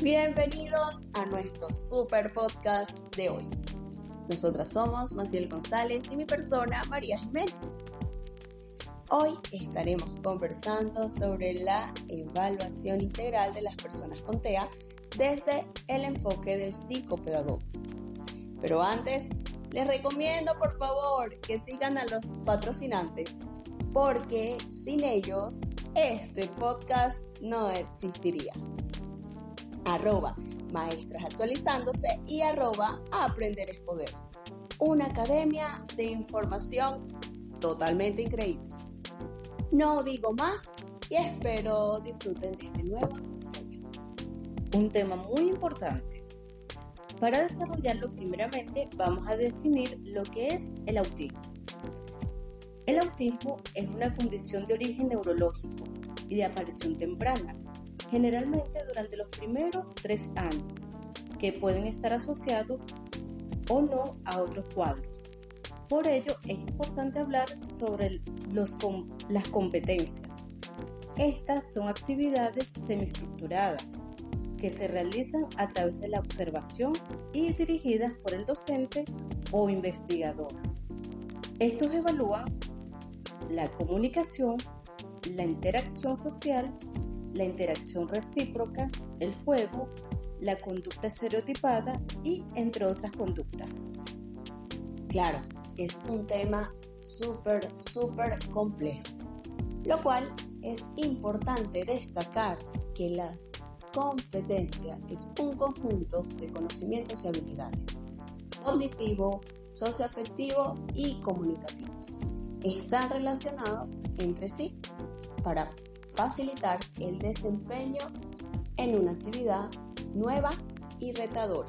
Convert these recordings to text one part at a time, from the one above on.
Bienvenidos a nuestro super podcast de hoy. Nosotras somos Maciel González y mi persona María Jiménez. Hoy estaremos conversando sobre la evaluación integral de las personas con TEA desde el enfoque del psicopedagogo. Pero antes, les recomiendo por favor que sigan a los patrocinantes porque sin ellos este podcast no existiría arroba maestras actualizándose y arroba aprender es poder. Una academia de información totalmente increíble. No digo más y espero disfruten de este nuevo episodio. Un tema muy importante. Para desarrollarlo primeramente vamos a definir lo que es el autismo. El autismo es una condición de origen neurológico y de aparición temprana generalmente durante los primeros tres años, que pueden estar asociados o no a otros cuadros. Por ello, es importante hablar sobre las competencias. Estas son actividades semiestructuradas que se realizan a través de la observación y dirigidas por el docente o investigador. Estos evalúan la comunicación, la interacción social la interacción recíproca, el juego, la conducta estereotipada y entre otras conductas. Claro, es un tema súper, súper complejo, lo cual es importante destacar que la competencia es un conjunto de conocimientos y habilidades, cognitivo, socioafectivo y comunicativos. Están relacionados entre sí para facilitar el desempeño en una actividad nueva y retadora.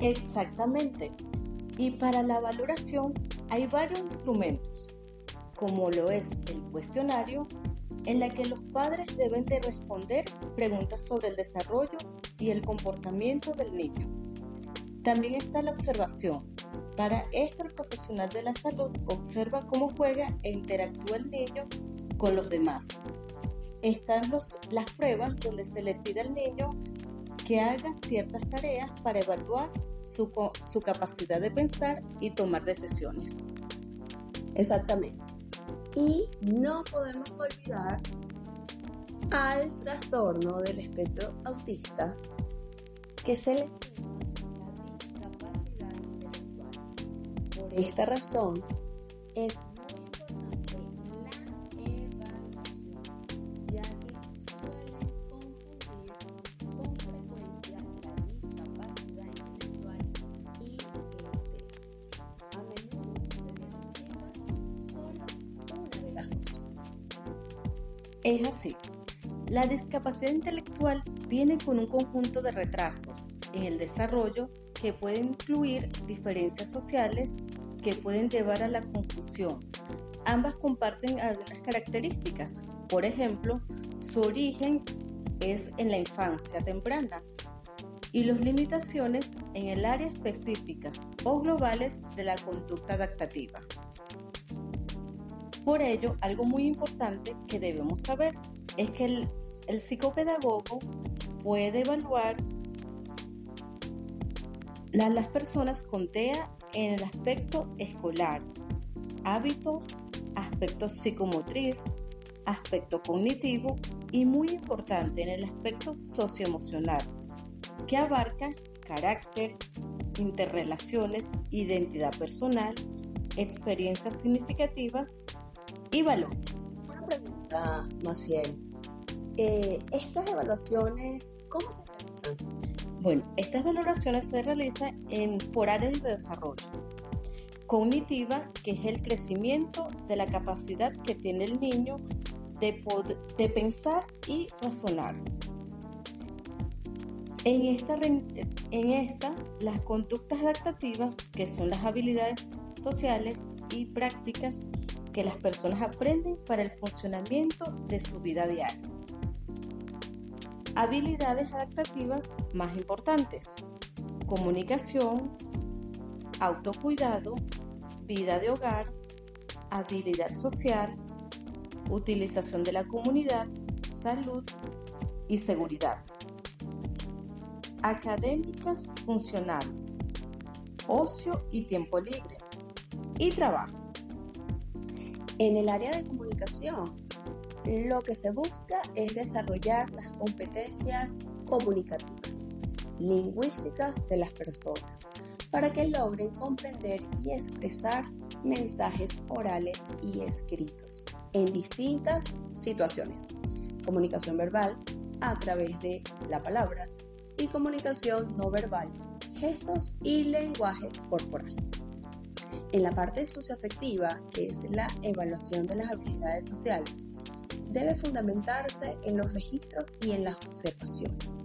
Exactamente. Y para la valoración hay varios instrumentos, como lo es el cuestionario, en la que los padres deben de responder preguntas sobre el desarrollo y el comportamiento del niño. También está la observación. Para esto el profesional de la salud observa cómo juega e interactúa el niño con los demás. Están los, las pruebas donde se le pide al niño que haga ciertas tareas para evaluar su, su capacidad de pensar y tomar decisiones. Exactamente. Y no podemos olvidar al trastorno del espectro autista que se le la discapacidad intelectual. Por esta razón, es La discapacidad intelectual viene con un conjunto de retrasos en el desarrollo que pueden incluir diferencias sociales que pueden llevar a la confusión. Ambas comparten algunas características. Por ejemplo, su origen es en la infancia temprana y las limitaciones en el área específicas o globales de la conducta adaptativa. Por ello, algo muy importante que debemos saber es que el, psicopedagogo puede evaluar las personas con TEA en el aspecto escolar, hábitos, aspecto psicomotriz, aspecto cognitivo y muy importante en el aspecto socioemocional, que abarca carácter, interrelaciones, identidad personal, experiencias significativas y valores. Una pregunta, Maciel. Eh, ¿Estas evaluaciones cómo se realizan? Bueno, estas valoraciones se realizan en, por áreas de desarrollo. Cognitiva, que es el crecimiento de la capacidad que tiene el niño de, pensar y razonar. En esta, las conductas adaptativas, que son las habilidades sociales y prácticas que las personas aprenden para el funcionamiento de su vida diaria. Habilidades adaptativas más importantes. Comunicación, autocuidado, vida de hogar, habilidad social, utilización de la comunidad, salud y seguridad. académicas funcionales, ocio y tiempo libre, y trabajo. En el área de comunicación, lo que se busca es desarrollar las competencias comunicativas, lingüísticas de las personas, para que logren comprender y expresar mensajes orales y escritos en distintas situaciones. Comunicación verbal a través de la palabra y comunicación no verbal, gestos y lenguaje corporal. En la parte socioafectiva, que es la evaluación de las habilidades sociales, debe fundamentarse en los registros y en las observaciones.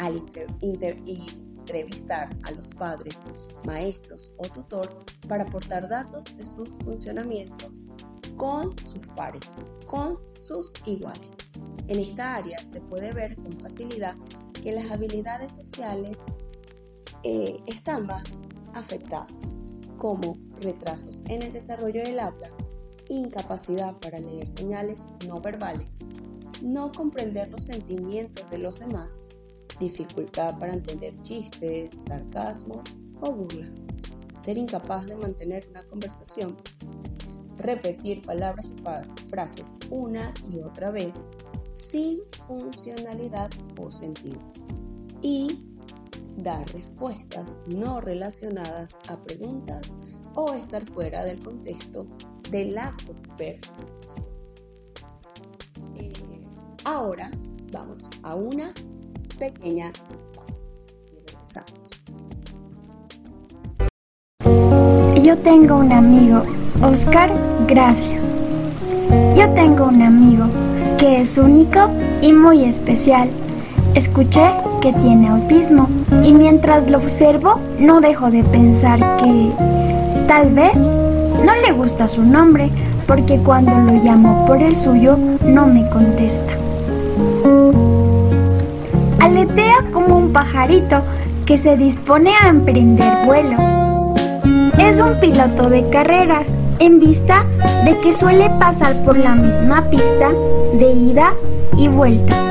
Al entrevistar a los padres, maestros o tutor para aportar datos de sus funcionamientos con sus pares, con sus iguales. En esta área se puede ver con facilidad que las habilidades sociales eh, están más afectadas, como retrasos en el desarrollo del habla, incapacidad para leer señales no verbales, no comprender los sentimientos de los demás, dificultad para entender chistes, sarcasmos o burlas, ser incapaz de mantener una conversación, repetir palabras y frases una y otra vez, sin funcionalidad o sentido. Y dar respuestas no relacionadas a preguntas o estar fuera del contexto de la conversación. Eh, ahora vamos a una pequeña pausa regresamos. Yo tengo un amigo, Oscar Gracia. Yo tengo un amigo que es único y muy especial. Escuché que tiene autismo y mientras lo observo no dejo de pensar que tal vez no le gusta su nombre porque cuando lo llamo por el suyo no me contesta. Aletea como un pajarito que se dispone a emprender vuelo. Es un piloto de carreras en vista de que suele pasar por la misma pista de ida y vuelta.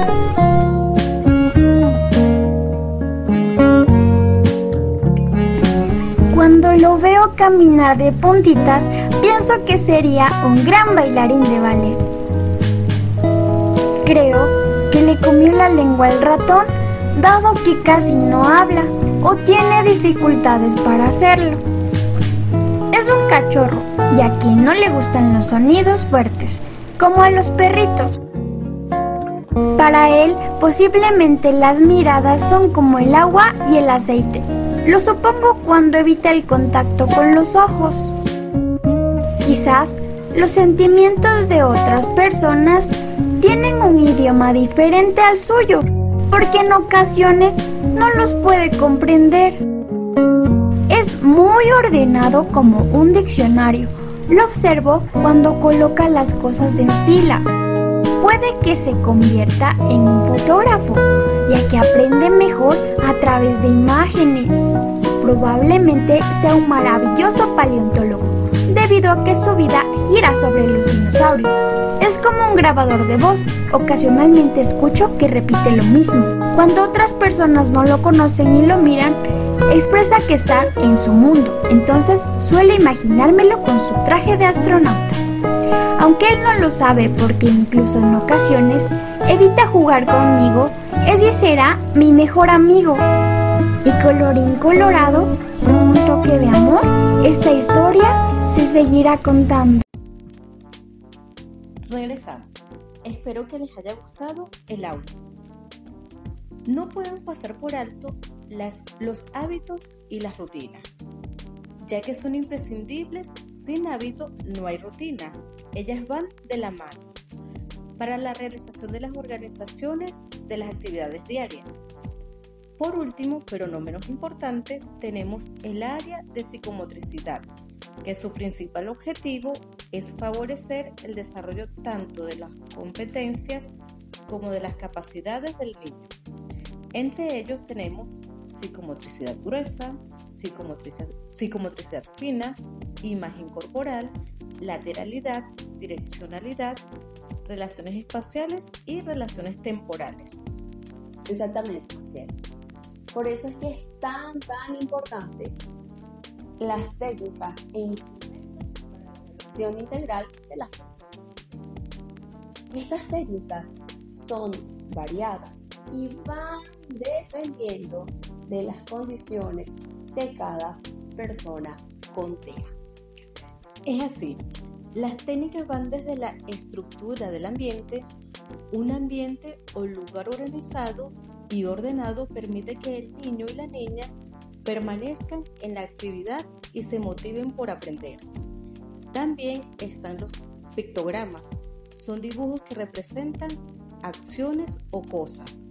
Cuando lo veo caminar de puntitas, pienso que sería un gran bailarín de ballet. Creo que le comió la lengua al ratón, dado que casi no habla o tiene dificultades para hacerlo. Es un cachorro, ya que no le gustan los sonidos fuertes, como a los perritos. Para él, posiblemente las miradas son como el agua y el aceite. Lo supongo cuando evita el contacto con los ojos. Quizás los sentimientos de otras personas tienen un idioma diferente al suyo, porque en ocasiones no los puede comprender. Es muy ordenado como un diccionario. Lo observo cuando coloca las cosas en fila. Puede que se convierta en un fotógrafo, ya que aprende mejor a través de imágenes. Probablemente sea un maravilloso paleontólogo, debido a que su vida gira sobre los dinosaurios. Es como un grabador de voz. Ocasionalmente escucho que repite lo mismo. Cuando otras personas no lo conocen y lo miran, expresa que está en su mundo, entonces suele imaginármelo con su traje de astronauta. Aunque él no lo sabe porque incluso en ocasiones evita jugar conmigo, ese será mi mejor amigo. Y colorín colorado, con un toque de amor, esta historia se seguirá contando. Regresamos. Espero que les haya gustado el audio. No podemos pasar por alto los hábitos y las rutinas, ya que son imprescindibles. Sin hábito no hay rutina. Ellas van de la mano para la realización de las organizaciones de las actividades diarias. Por último, pero no menos importante, tenemos el área de psicomotricidad, que su principal objetivo es favorecer el desarrollo tanto de las competencias como de las capacidades del niño. Entre ellos tenemos psicomotricidad gruesa, psicomotricidad, psicomotricidad fina, imagen corporal, lateralidad, direccionalidad, relaciones espaciales y relaciones temporales. Exactamente, cierto. Por eso es que es tan, tan importante las técnicas e instrumentos integral de las personas. Estas técnicas son variadas y van dependiendo de las condiciones de cada persona con TEA. Es así, las técnicas van desde la estructura del ambiente, un ambiente o lugar organizado y ordenado permite que el niño y la niña permanezcan en la actividad y se motiven por aprender. También están los pictogramas. Son dibujos que representan acciones o cosas.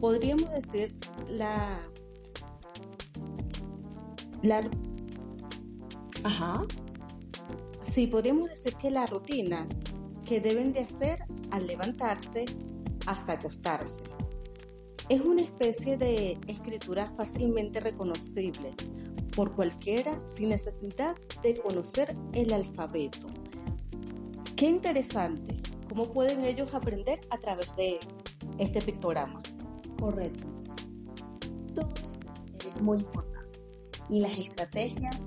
Podríamos decir la... la Ajá. Sí, podríamos decir que la rutina que deben de hacer al levantarse hasta acostarse. Es una especie de escritura fácilmente reconocible por cualquiera sin necesidad de conocer el alfabeto. Qué interesante, cómo pueden ellos aprender a través de este pictograma. Correcto. Todo es muy importante. Y las estrategias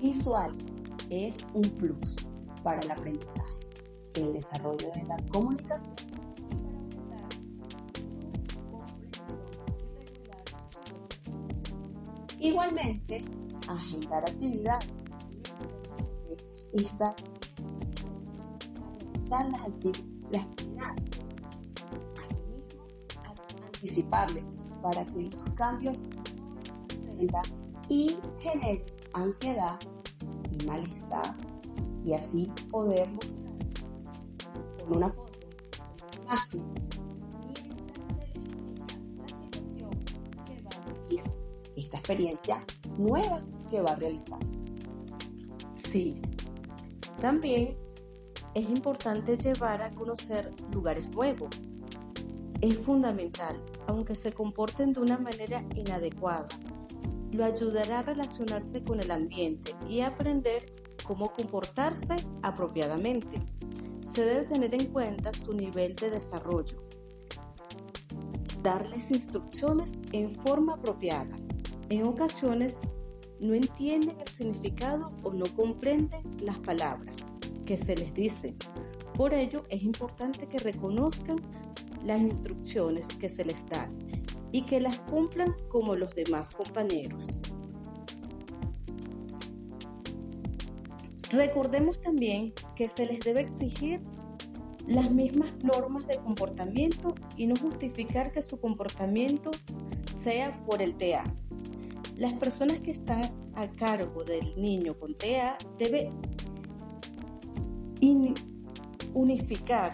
visuales es un plus para el aprendizaje, el desarrollo de la comunicación Igualmente, agendar actividades. Esta, las, actividades. Asimismo, para que los cambios no y generen ansiedad y malestar y así poder mostrar con una foto, imagen, la situación que va a vivir esta experiencia nueva que va a realizar. Sí, también es importante llevar a conocer lugares nuevos. Es fundamental, aunque se comporten de una manera inadecuada. Lo ayudará a relacionarse con el ambiente y aprender cómo comportarse apropiadamente. Se debe tener en cuenta su nivel de desarrollo. Darles instrucciones en forma apropiada en ocasiones no entienden el significado o no comprenden las palabras que se les dice. Por ello es importante que reconozcan las instrucciones que se les dan y que las cumplan como los demás compañeros. Recordemos también que se les debe exigir las mismas normas de comportamiento y no justificar que su comportamiento sea por el TEA, las personas que están a cargo del niño con TEA deben unificar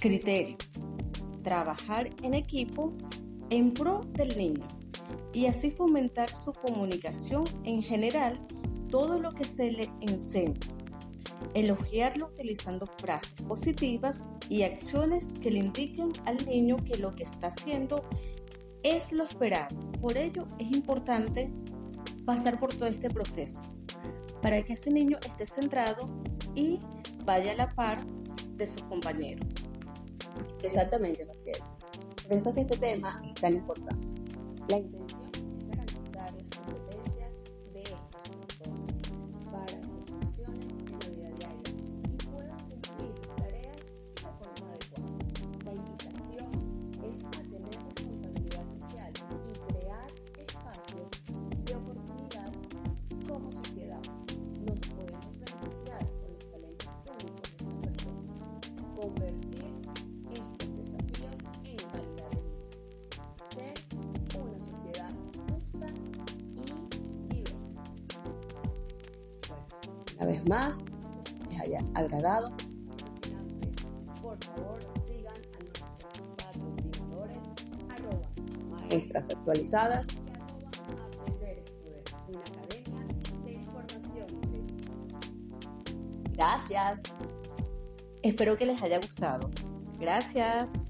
criterios, trabajar en equipo en pro del niño y así fomentar su comunicación en general, todo lo que se le enseña. Elogiarlo utilizando frases positivas y acciones que le indiquen al niño que lo que está haciendo es lo esperado por ello es importante pasar por todo este proceso para que ese niño esté centrado y vaya a la par de sus compañeros. Exactamente, Maciel. Por eso que este tema es tan importante. La una vez más, les haya agradado. Por favor, sigan a nuestros patrocinadores, arroba maestras actualizadas y arroba aprender una academia de información. Gracias. Espero que les haya gustado. Gracias.